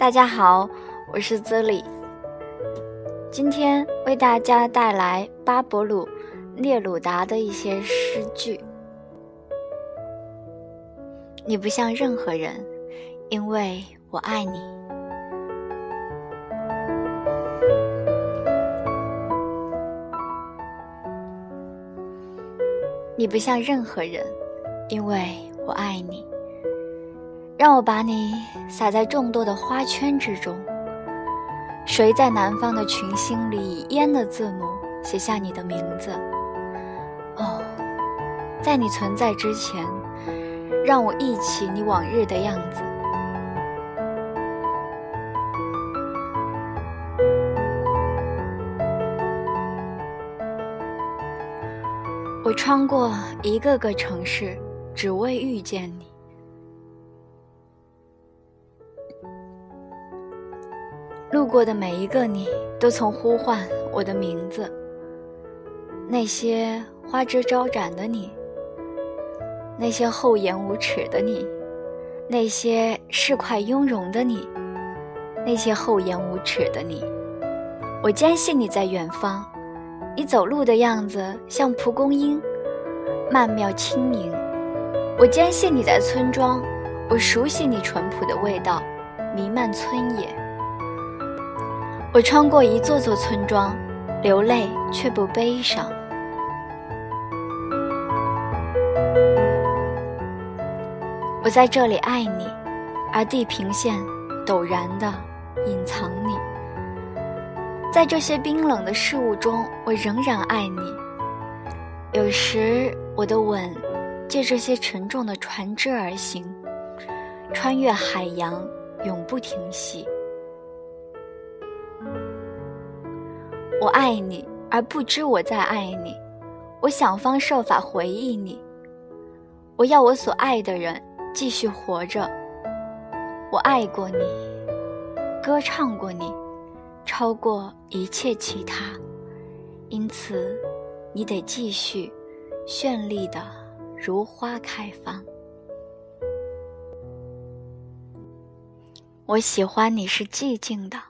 大家好，我是 Zili，。今天为大家带来巴勃鲁·聂鲁达的一些诗句。你不像任何人，因为我爱你。你不像任何人，因为我爱你。让我把你撒在众多的花圈之中。谁在南方的群星里以烟的字母写下你的名字？哦，在你存在之前，让我忆起你往日的样子。我穿过一个个城市，只为遇见你。过的每一个你，都曾呼唤我的名字。那些花枝招展的你，那些厚颜无耻的你，那些市侩雍容的你，那些厚颜无耻的你，我坚信你在远方。你走路的样子像蒲公英，曼妙轻盈。我坚信你在村庄，我熟悉你淳朴的味道，弥漫村野。我穿过一座座村庄，流泪却不悲伤。我在这里爱你，而地平线陡然地隐藏你。在这些冰冷的事物中，我仍然爱你。有时我的吻借这些沉重的船只而行，穿越海洋，永不停息。我爱你，而不知我在爱你。我想方设法回忆你。我要我所爱的人继续活着。我爱过你，歌唱过你，超过一切其他。因此，你得继续绚丽的如花开放。我喜欢你是寂静的。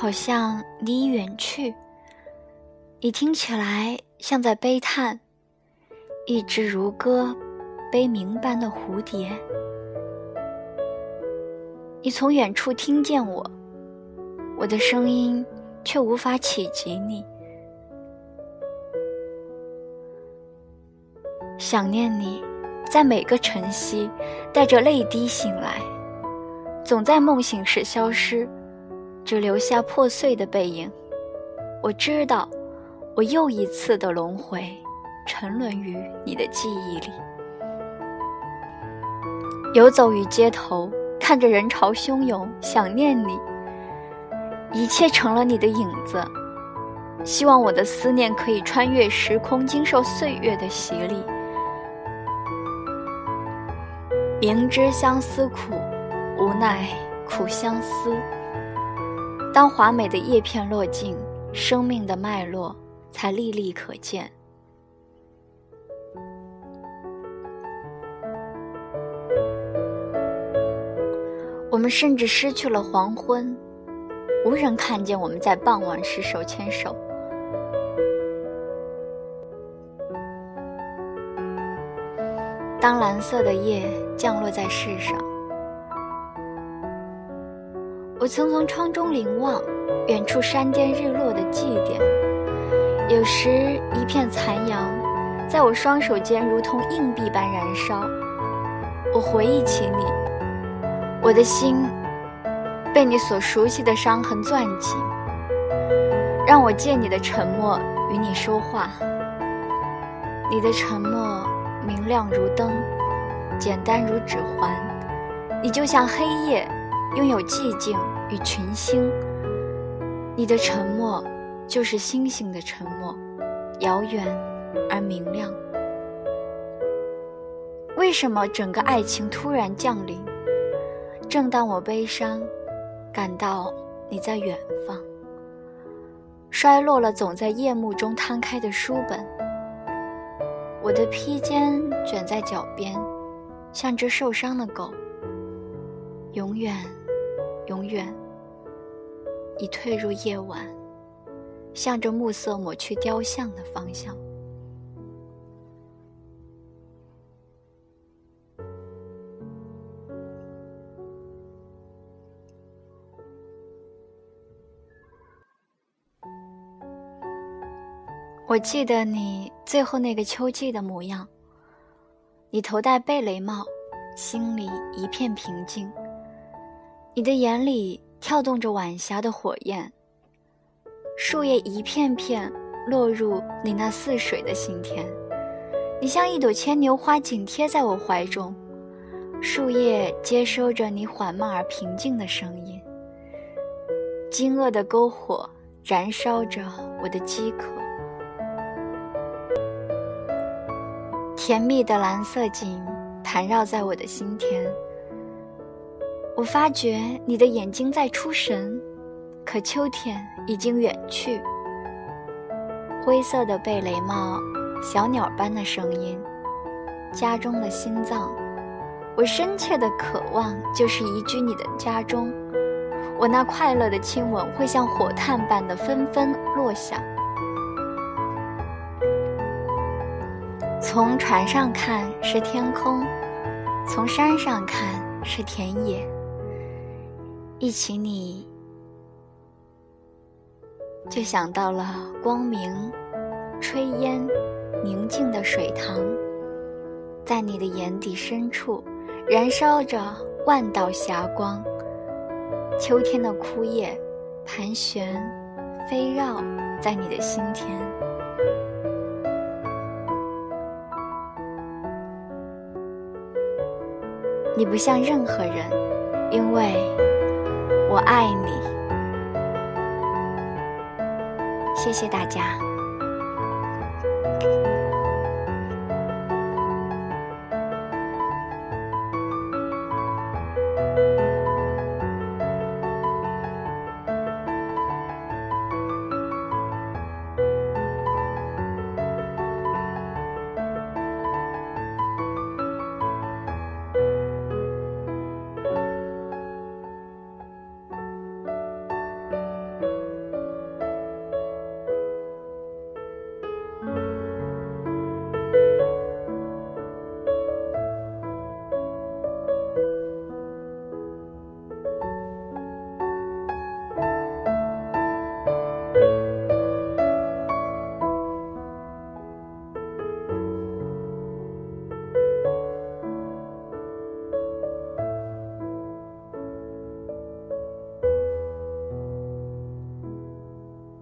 好像你已远去，你听起来像在悲叹。一只如歌悲鸣般的蝴蝶，你从远处听见我，我的声音却无法企及你。想念你，在每个晨曦，带着泪滴醒来，总在梦醒时消失。只留下破碎的背影。我知道，我又一次的轮回，沉沦于你的记忆里。游走于街头，看着人潮汹涌，想念你。一切成了你的影子。希望我的思念可以穿越时空，经受岁月的洗礼。明知相思苦，无奈苦相思。当华美的叶片落尽，生命的脉络才历历可见。我们甚至失去了黄昏，无人看见我们在傍晚时手牵手。当蓝色的夜降落在世上。我曾从窗中凝望，远处山巅日落的祭奠。有时一片残阳，在我双手间如同硬币般燃烧。我回忆起你，我的心被你所熟悉的伤痕攥紧。让我借你的沉默与你说话。你的沉默明亮如灯，简单如指环。你就像黑夜。拥有寂静与群星。你的沉默，就是星星的沉默，遥远而明亮。为什么整个爱情突然降临？正当我悲伤，感到你在远方，摔落了总在夜幕中摊开的书本。我的披肩卷在脚边，像只受伤的狗。永远，永远，已退入夜晚，向着暮色抹去雕像的方向。我记得你最后那个秋季的模样。你头戴贝雷帽，心里一片平静。你的眼里跳动着晚霞的火焰。树叶一片片落入你那似水的心田。你像一朵牵牛花紧贴在我怀中，树叶接收着你缓慢而平静的声音。惊愕的篝火燃烧着我的饥渴。甜蜜的蓝色景盘绕在我的心田。我发觉你的眼睛在出神，可秋天已经远去。灰色的贝雷帽，小鸟般的声音，家中的心脏，我深切的渴望就是移居你的家中。我那快乐的亲吻会像火炭般的纷纷落下。从船上看是天空，从山上看是田野。一起你，就想到了光明、炊烟、宁静的水塘，在你的眼底深处，燃烧着万道霞光。秋天的枯叶，盘旋、飞绕在你的心田。你不像任何人，因为我爱你。谢谢大家。